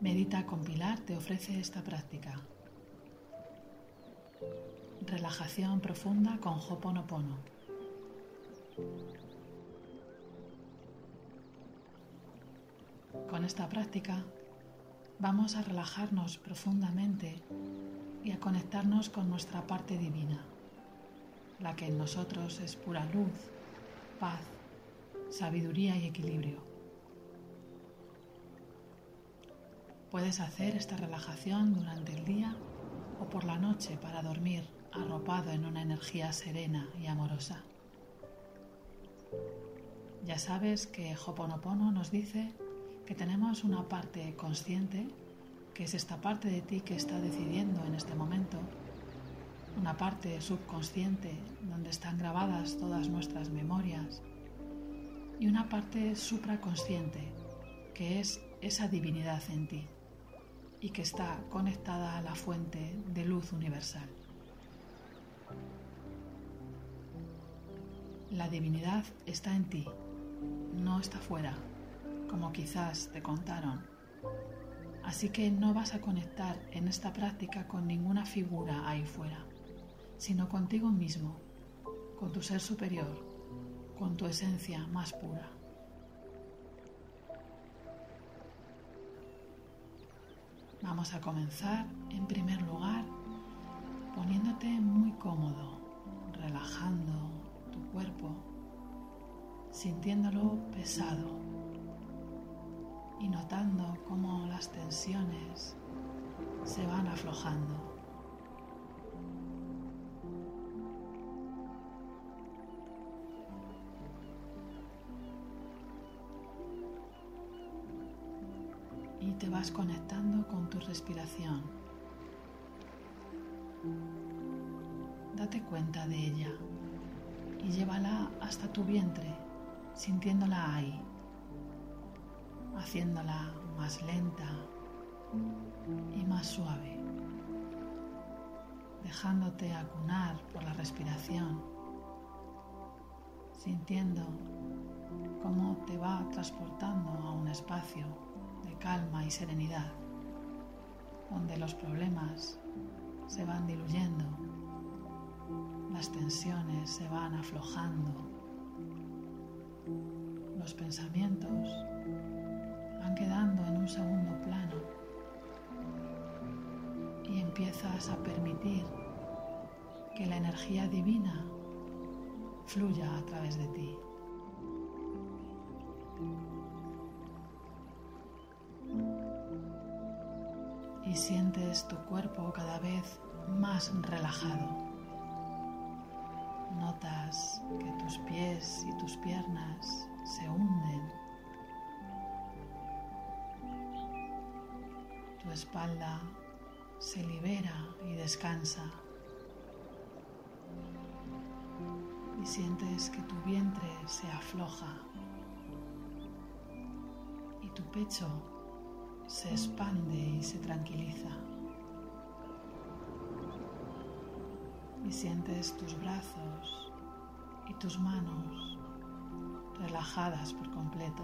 Medita con Pilar te ofrece esta práctica. Relajación profunda con Hoponopono. Con esta práctica vamos a relajarnos profundamente y a conectarnos con nuestra parte divina, la que en nosotros es pura luz, paz, sabiduría y equilibrio. Puedes hacer esta relajación durante el día o por la noche para dormir arropado en una energía serena y amorosa. Ya sabes que Hoponopono nos dice que tenemos una parte consciente, que es esta parte de ti que está decidiendo en este momento, una parte subconsciente donde están grabadas todas nuestras memorias y una parte supraconsciente que es esa divinidad en ti y que está conectada a la fuente de luz universal. La divinidad está en ti, no está fuera, como quizás te contaron. Así que no vas a conectar en esta práctica con ninguna figura ahí fuera, sino contigo mismo, con tu ser superior, con tu esencia más pura. Vamos a comenzar en primer lugar poniéndote muy cómodo, relajando tu cuerpo, sintiéndolo pesado y notando cómo las tensiones se van aflojando. Vas conectando con tu respiración. Date cuenta de ella y llévala hasta tu vientre, sintiéndola ahí, haciéndola más lenta y más suave, dejándote acunar por la respiración, sintiendo cómo te va transportando a un espacio calma y serenidad, donde los problemas se van diluyendo, las tensiones se van aflojando, los pensamientos van quedando en un segundo plano y empiezas a permitir que la energía divina fluya a través de ti. Sientes tu cuerpo cada vez más relajado. Notas que tus pies y tus piernas se hunden. Tu espalda se libera y descansa. Y sientes que tu vientre se afloja y tu pecho se expande y se tranquiliza. Y sientes tus brazos y tus manos relajadas por completo.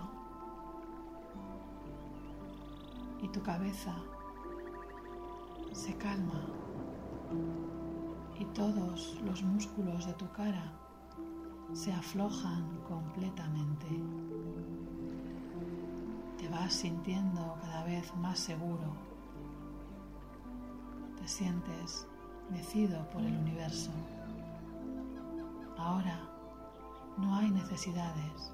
Y tu cabeza se calma y todos los músculos de tu cara se aflojan completamente te vas sintiendo cada vez más seguro. Te sientes mecido por el universo. Ahora no hay necesidades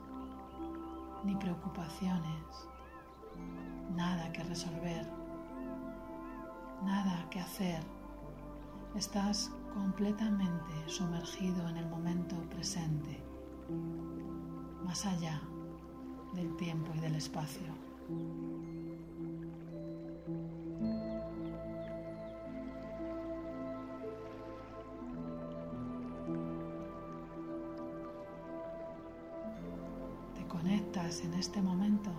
ni preocupaciones, nada que resolver, nada que hacer. Estás completamente sumergido en el momento presente, más allá del tiempo y del espacio. Te conectas en este momento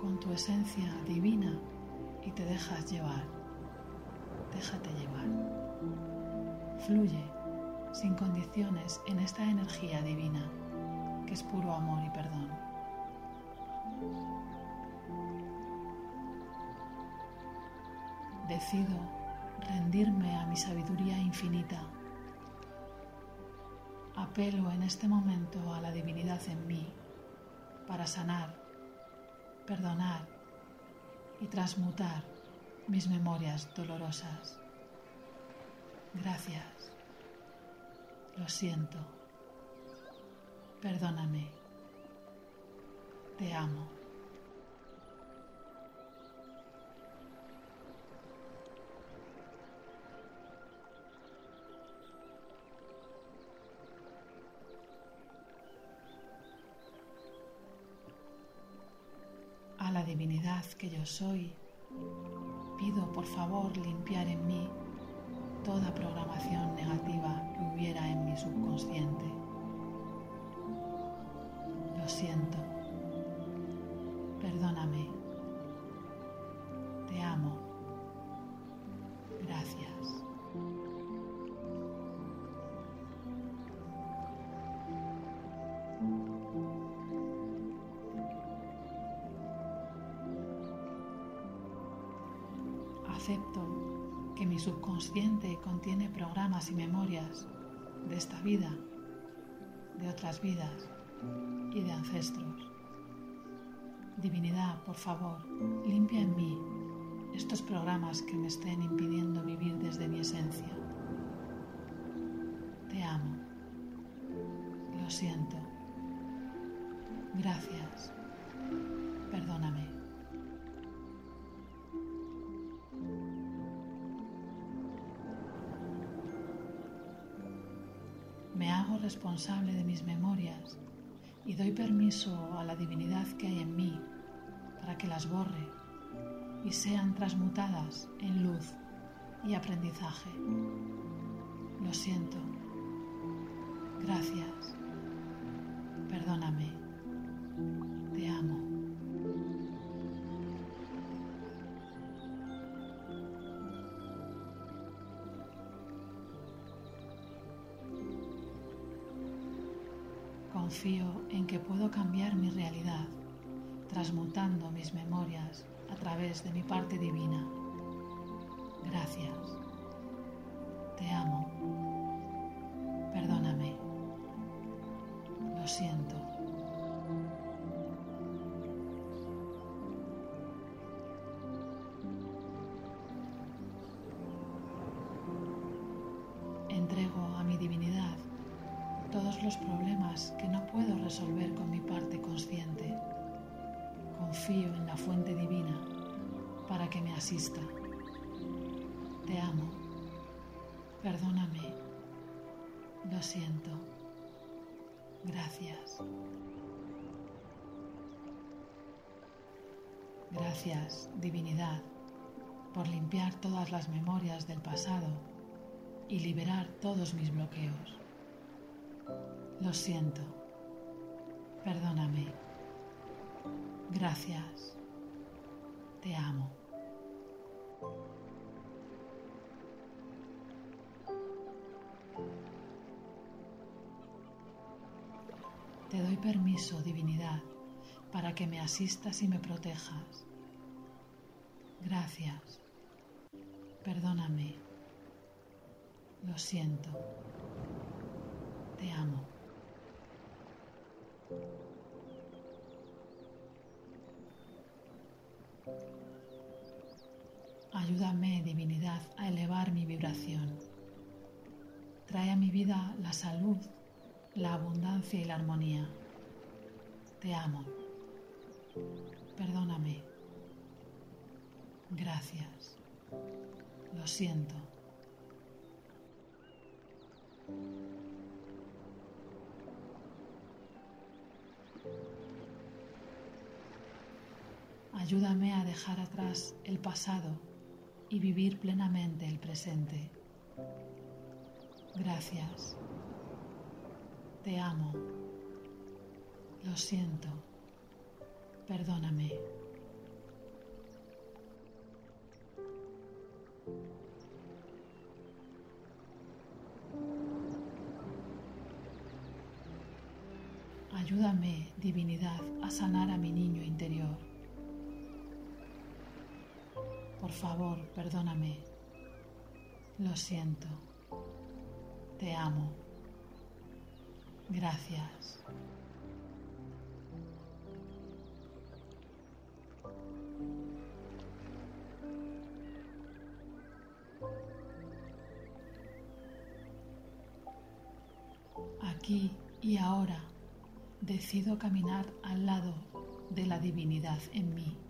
con tu esencia divina y te dejas llevar. Déjate llevar. Fluye sin condiciones en esta energía divina que es puro amor y perdón. Decido rendirme a mi sabiduría infinita. Apelo en este momento a la divinidad en mí para sanar, perdonar y transmutar mis memorias dolorosas. Gracias. Lo siento. Perdóname. Te amo. Que yo soy, pido por favor limpiar en mí toda programación negativa que hubiera en mi subconsciente. Acepto que mi subconsciente contiene programas y memorias de esta vida, de otras vidas y de ancestros. Divinidad, por favor, limpia en mí estos programas que me estén impidiendo vivir desde mi esencia. Te amo. Lo siento. Gracias. Responsable de mis memorias y doy permiso a la divinidad que hay en mí para que las borre y sean transmutadas en luz y aprendizaje. Lo siento. Gracias. Perdóname. Confío en que puedo cambiar mi realidad, transmutando mis memorias a través de mi parte divina. Gracias. Te amo. Los problemas que no puedo resolver con mi parte consciente. Confío en la fuente divina para que me asista. Te amo. Perdóname. Lo siento. Gracias. Gracias, divinidad, por limpiar todas las memorias del pasado y liberar todos mis bloqueos. Lo siento. Perdóname. Gracias. Te amo. Te doy permiso, divinidad, para que me asistas y me protejas. Gracias. Perdóname. Lo siento. Te amo. Ayúdame, divinidad, a elevar mi vibración. Trae a mi vida la salud, la abundancia y la armonía. Te amo. Perdóname. Gracias. Lo siento. Ayúdame a dejar atrás el pasado y vivir plenamente el presente. Gracias. Te amo. Lo siento. Perdóname. Ayúdame, divinidad, a sanar a mi niño interior. Por favor, perdóname. Lo siento. Te amo. Gracias. Aquí y ahora decido caminar al lado de la divinidad en mí.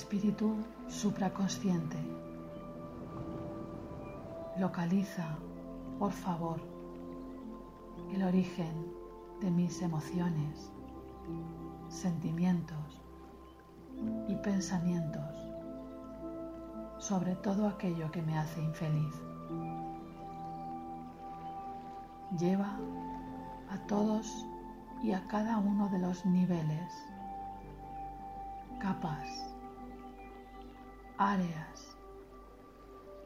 Espíritu supraconsciente. Localiza, por favor, el origen de mis emociones, sentimientos y pensamientos sobre todo aquello que me hace infeliz. Lleva a todos y a cada uno de los niveles, capas, áreas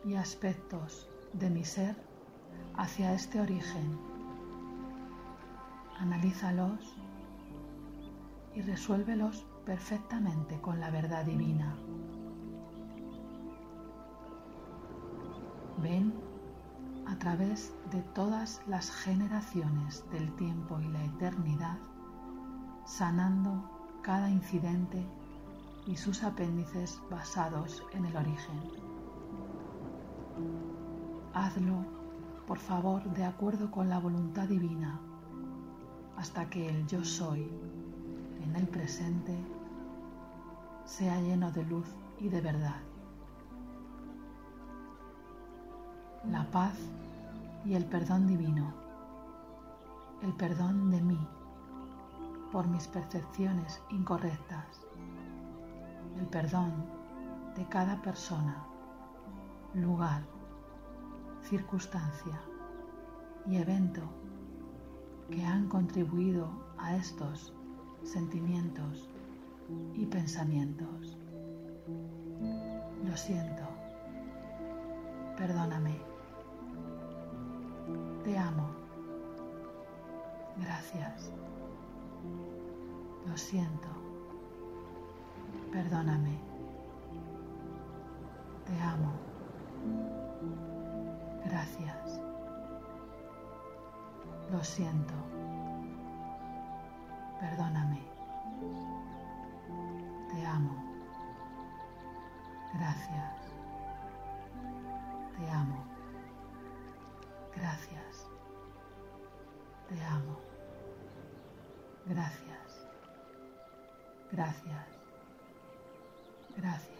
y aspectos de mi ser hacia este origen. Analízalos y resuélvelos perfectamente con la verdad divina. Ven a través de todas las generaciones del tiempo y la eternidad, sanando cada incidente y sus apéndices basados en el origen. Hazlo, por favor, de acuerdo con la voluntad divina, hasta que el yo soy en el presente sea lleno de luz y de verdad. La paz y el perdón divino, el perdón de mí por mis percepciones incorrectas el perdón de cada persona, lugar, circunstancia y evento que han contribuido a estos sentimientos y pensamientos. Lo siento, perdóname, te amo, gracias, lo siento Perdóname. Te amo. Gracias. Lo siento. Perdóname. Te amo. Gracias. Te amo. Gracias. Te amo. Gracias. Gracias. Gracias.